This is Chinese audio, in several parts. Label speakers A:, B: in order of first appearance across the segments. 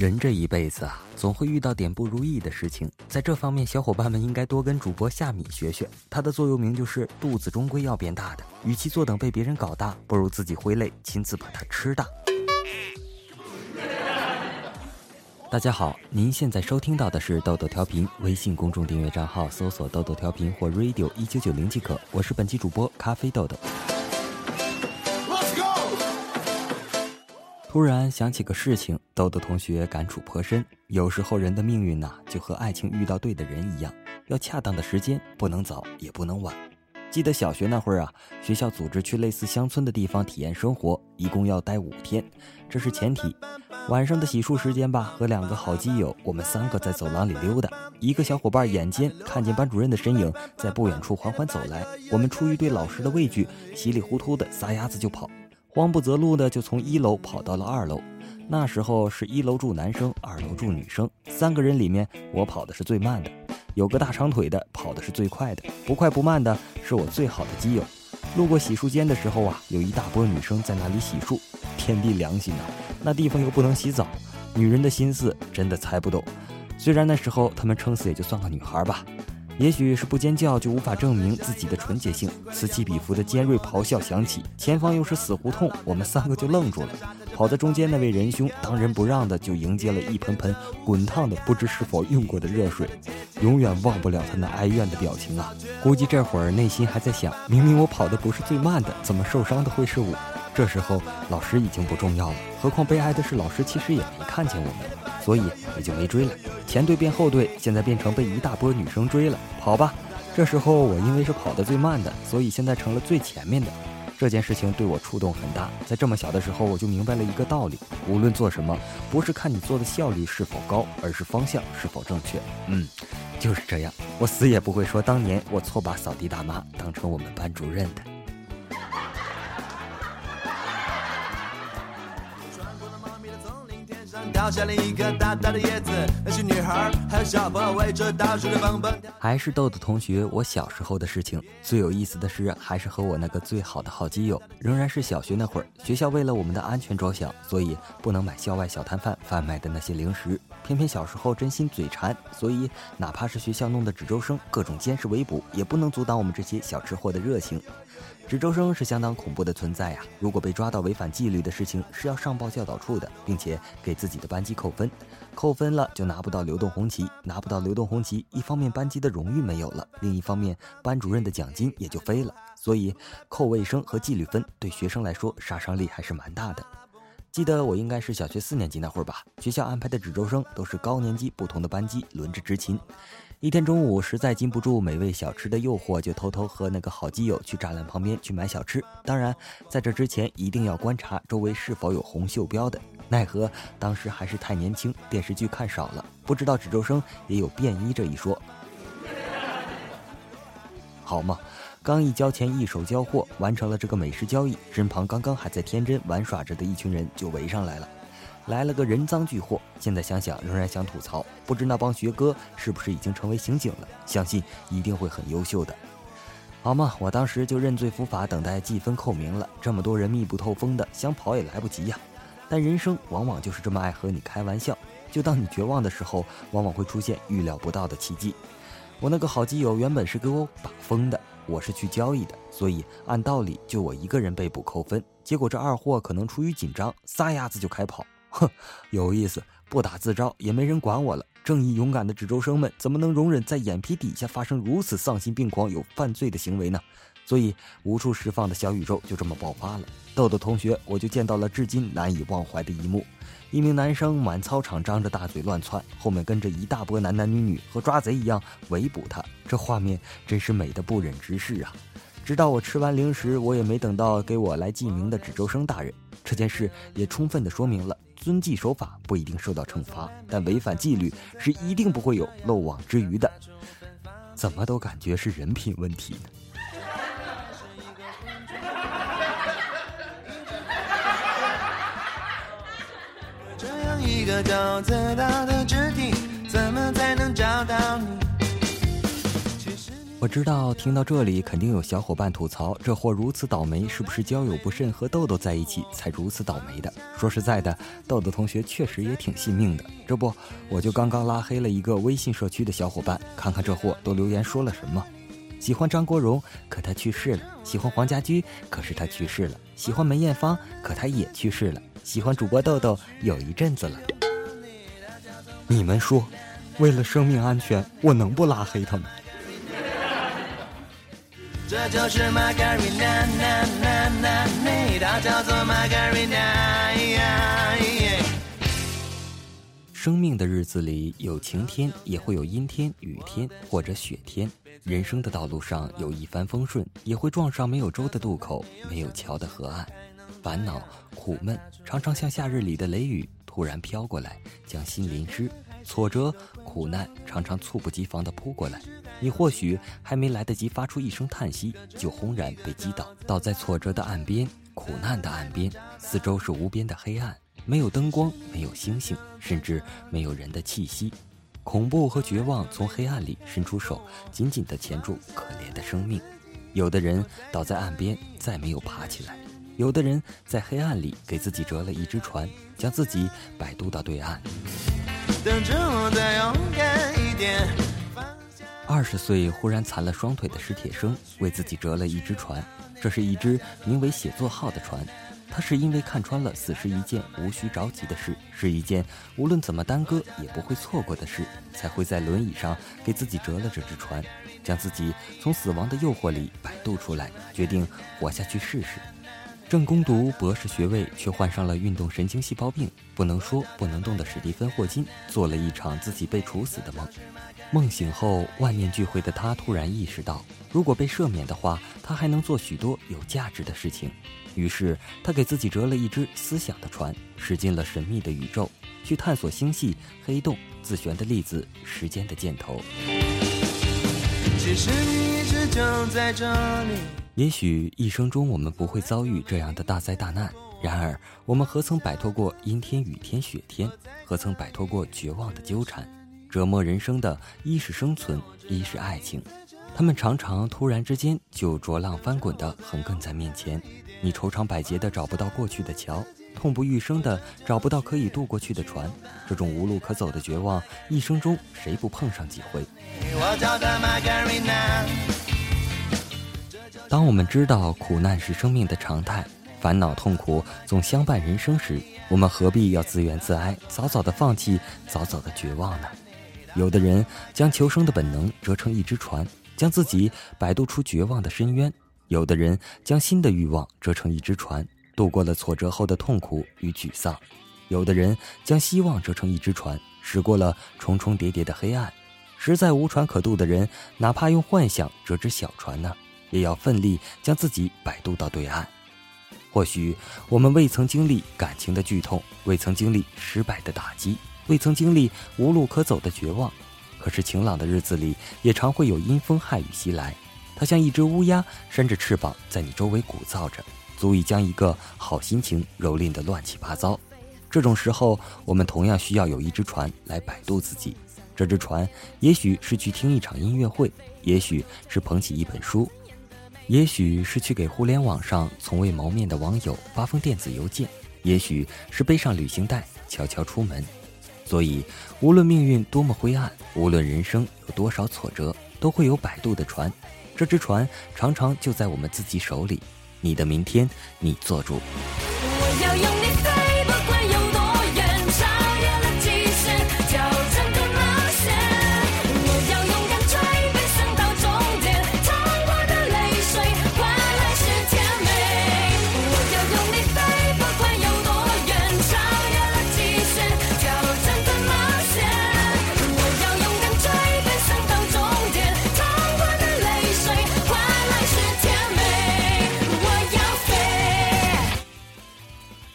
A: 人这一辈子啊，总会遇到点不如意的事情。在这方面，小伙伴们应该多跟主播夏米学学。他的座右铭就是“肚子终归要变大的，与其坐等被别人搞大，不如自己挥泪亲自把它吃大。”大家好，您现在收听到的是豆豆调频，微信公众订阅账号搜索“豆豆调频”或 “radio 一九九零”即可。我是本期主播咖啡豆豆。突然想起个事情，豆豆同学感触颇深。有时候人的命运呐，就和爱情遇到对的人一样，要恰当的时间，不能早也不能晚。记得小学那会儿啊，学校组织去类似乡村的地方体验生活，一共要待五天，这是前提。晚上的洗漱时间吧，和两个好基友，我们三个在走廊里溜达。一个小伙伴眼尖，看见班主任的身影在不远处缓缓走来，我们出于对老师的畏惧，稀里糊涂的撒丫子就跑。慌不择路的就从一楼跑到了二楼，那时候是一楼住男生，二楼住女生，三个人里面我跑的是最慢的，有个大长腿的跑的是最快的，不快不慢的是我最好的基友。路过洗漱间的时候啊，有一大波女生在那里洗漱，天地良心啊，那地方又不能洗澡，女人的心思真的猜不懂。虽然那时候她们撑死也就算个女孩吧。也许是不尖叫就无法证明自己的纯洁性，此起彼伏的尖锐咆哮响起，前方又是死胡同，我们三个就愣住了。跑在中间那位仁兄当仁不让的就迎接了一盆盆滚烫的不知是否用过的热水，永远忘不了他那哀怨的表情啊！估计这会儿内心还在想：明明我跑的不是最慢的，怎么受伤的会是我？这时候老师已经不重要了，何况悲哀的是老师其实也没看见我们。所以也就没追了，前队变后队，现在变成被一大波女生追了，跑吧。这时候我因为是跑得最慢的，所以现在成了最前面的。这件事情对我触动很大，在这么小的时候我就明白了一个道理：无论做什么，不是看你做的效率是否高，而是方向是否正确。嗯，就是这样，我死也不会说当年我错把扫地大妈当成我们班主任的。掉下了一个大大的叶子，那些女孩还有小朋友围着大树在蹦蹦跳。还是豆豆同学，我小时候的事情。最有意思的是，还是和我那个最好的好基友，仍然是小学那会儿。学校为了我们的安全着想，所以不能买校外小摊贩贩卖的那些零食。偏偏小时候真心嘴馋，所以哪怕是学校弄的值周生，各种监视围捕，也不能阻挡我们这些小吃货的热情。值周生是相当恐怖的存在呀！如果被抓到违反纪律的事情，是要上报教导处的，并且给自己的班级扣分。扣分了就拿不到流动红旗，拿不到流动红旗，一方面班级的荣誉没有了，另一方面班主任的奖金也就飞了。所以扣卫生和纪律分对学生来说杀伤力还是蛮大的。记得我应该是小学四年级那会儿吧，学校安排的值周生都是高年级不同的班级轮着执勤。一天中午，实在禁不住美味小吃的诱惑，就偷偷和那个好基友去栅栏旁边去买小吃。当然，在这之前一定要观察周围是否有红袖标的。奈何当时还是太年轻，电视剧看少了，不知道值周生也有便衣这一说。好嘛，刚一交钱，一手交货，完成了这个美食交易，身旁刚刚还在天真玩耍着的一群人就围上来了。来了个人赃俱获，现在想想仍然想吐槽，不知那帮学哥是不是已经成为刑警了？相信一定会很优秀的。好嘛，我当时就认罪伏法，等待记分扣名了。这么多人密不透风的，想跑也来不及呀。但人生往往就是这么爱和你开玩笑，就当你绝望的时候，往往会出现预料不到的奇迹。我那个好基友原本是给我把风的，我是去交易的，所以按道理就我一个人被捕扣分。结果这二货可能出于紧张，撒丫子就开跑。哼，有意思，不打自招也没人管我了。正义勇敢的指周生们怎么能容忍在眼皮底下发生如此丧心病狂、有犯罪的行为呢？所以无处释放的小宇宙就这么爆发了。豆豆同学，我就见到了至今难以忘怀的一幕：一名男生满操场张着大嘴乱窜，后面跟着一大波男男女女，和抓贼一样围捕他。这画面真是美的不忍直视啊！直到我吃完零食，我也没等到给我来记名的指周生大人。这件事也充分的说明了。遵纪守法不一定受到惩罚，但违反纪律是一定不会有漏网之鱼的。怎么都感觉是人品问题呢？一个高自大的肢体，怎么才能找到你？我知道，听到这里肯定有小伙伴吐槽：这货如此倒霉，是不是交友不慎和豆豆在一起才如此倒霉的？说实在的，豆豆同学确实也挺信命的。这不，我就刚刚拉黑了一个微信社区的小伙伴，看看这货都留言说了什么。喜欢张国荣，可他去世了；喜欢黄家驹，可是他去世了；喜欢梅艳芳，可她也去世了；喜欢主播豆豆，有一阵子了。你们说，为了生命安全，我能不拉黑他吗？这就是玛格丽娜，娜娜娜娜，它叫做玛格丽娜。生命的日子里有晴天，也会有阴天、雨天或者雪天。人生的道路上有一帆风顺，也会撞上没有舟的渡口，没有桥的河岸。烦恼、苦闷，常常像夏日里的雷雨，突然飘过来，将心淋湿。挫折、苦难常常猝不及防地扑过来，你或许还没来得及发出一声叹息，就轰然被击倒，倒在挫折的岸边、苦难的岸边，四周是无边的黑暗，没有灯光，没有星星，甚至没有人的气息。恐怖和绝望从黑暗里伸出手，紧紧地钳住可怜的生命。有的人倒在岸边，再没有爬起来；有的人在黑暗里给自己折了一只船，将自己摆渡到对岸。等着我再勇敢一点。二十岁忽然残了双腿的史铁生为自己折了一只船，这是一只名为“写作号”的船。他是因为看穿了死是一件无需着急的事，是一件无论怎么耽搁也不会错过的事，才会在轮椅上给自己折了这只船，将自己从死亡的诱惑里摆渡出来，决定活下去试试。正攻读博士学位，却患上了运动神经细胞病，不能说不能动的史蒂芬·霍金，做了一场自己被处死的梦。梦醒后，万念俱灰的他突然意识到，如果被赦免的话，他还能做许多有价值的事情。于是，他给自己折了一只思想的船，驶进了神秘的宇宙，去探索星系、黑洞、自旋的粒子、时间的箭头。其实你一直就在这里。也许一生中我们不会遭遇这样的大灾大难，然而我们何曾摆脱过阴天、雨天、雪天？何曾摆脱过绝望的纠缠？折磨人生的，一是生存，一是爱情。他们常常突然之间就浊浪翻滚的横亘在面前，你愁肠百结的找不到过去的桥，痛不欲生的找不到可以渡过去的船。这种无路可走的绝望，一生中谁不碰上几回？当我们知道苦难是生命的常态，烦恼痛苦总相伴人生时，我们何必要自怨自哀，早早的放弃，早早的绝望呢？有的人将求生的本能折成一只船，将自己摆渡出绝望的深渊；有的人将新的欲望折成一只船，度过了挫折后的痛苦与沮丧；有的人将希望折成一只船，驶过了重重叠叠的黑暗。实在无船可渡的人，哪怕用幻想折只小船呢？也要奋力将自己摆渡到对岸。或许我们未曾经历感情的剧痛，未曾经历失败的打击，未曾经历无路可走的绝望。可是晴朗的日子里，也常会有阴风旱雨袭来。它像一只乌鸦，扇着翅膀在你周围鼓噪着，足以将一个好心情蹂躏得乱七八糟。这种时候，我们同样需要有一只船来摆渡自己。这只船，也许是去听一场音乐会，也许是捧起一本书。也许是去给互联网上从未谋面的网友发封电子邮件，也许是背上旅行袋悄悄出门。所以，无论命运多么灰暗，无论人生有多少挫折，都会有摆渡的船。这只船常常就在我们自己手里。你的明天，你做主。我要用你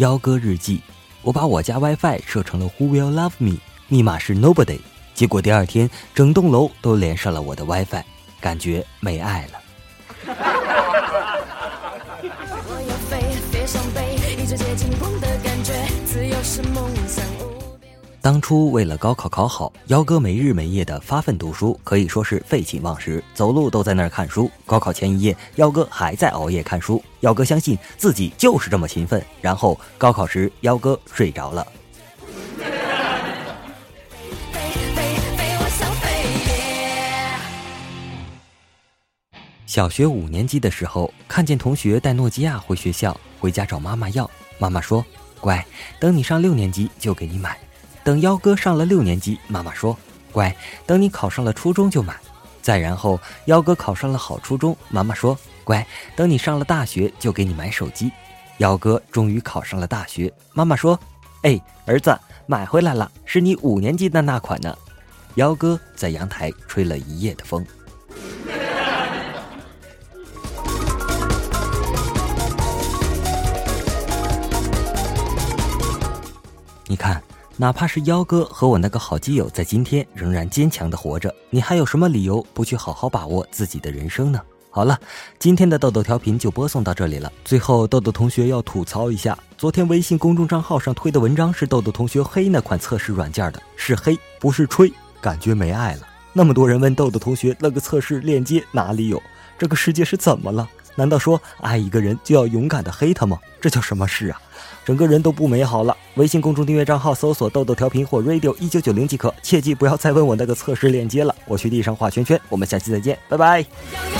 A: 幺哥日记，我把我家 WiFi 设成了 Who will love me，密码是 Nobody，结果第二天整栋楼都连上了我的 WiFi，感觉没爱了。当初为了高考考好，幺哥没日没夜的发奋读书，可以说是废寝忘食，走路都在那儿看书。高考前一夜，幺哥还在熬夜看书。幺哥相信自己就是这么勤奋。然后高考时，幺哥睡着了。小学五年级的时候，看见同学带诺基亚回学校，回家找妈妈要。妈妈说：“乖，等你上六年级就给你买。”等幺哥上了六年级，妈妈说：“乖，等你考上了初中就买。”再然后，幺哥考上了好初中，妈妈说：“乖，等你上了大学就给你买手机。”幺哥终于考上了大学，妈妈说：“哎，儿子，买回来了，是你五年级的那款呢。”幺哥在阳台吹了一夜的风。你看。哪怕是幺哥和我那个好基友在今天仍然坚强的活着，你还有什么理由不去好好把握自己的人生呢？好了，今天的豆豆调频就播送到这里了。最后，豆豆同学要吐槽一下，昨天微信公众账号上推的文章是豆豆同学黑那款测试软件的，是黑不是吹，感觉没爱了。那么多人问豆豆同学那个测试链接哪里有？这个世界是怎么了？难道说爱一个人就要勇敢的黑他吗？这叫什么事啊？整个人都不美好了。微信公众订阅账号搜索“豆豆调频”或 “radio 一九九零”即可。切记不要再问我那个测试链接了。我去地上画圈圈。我们下期再见，拜拜。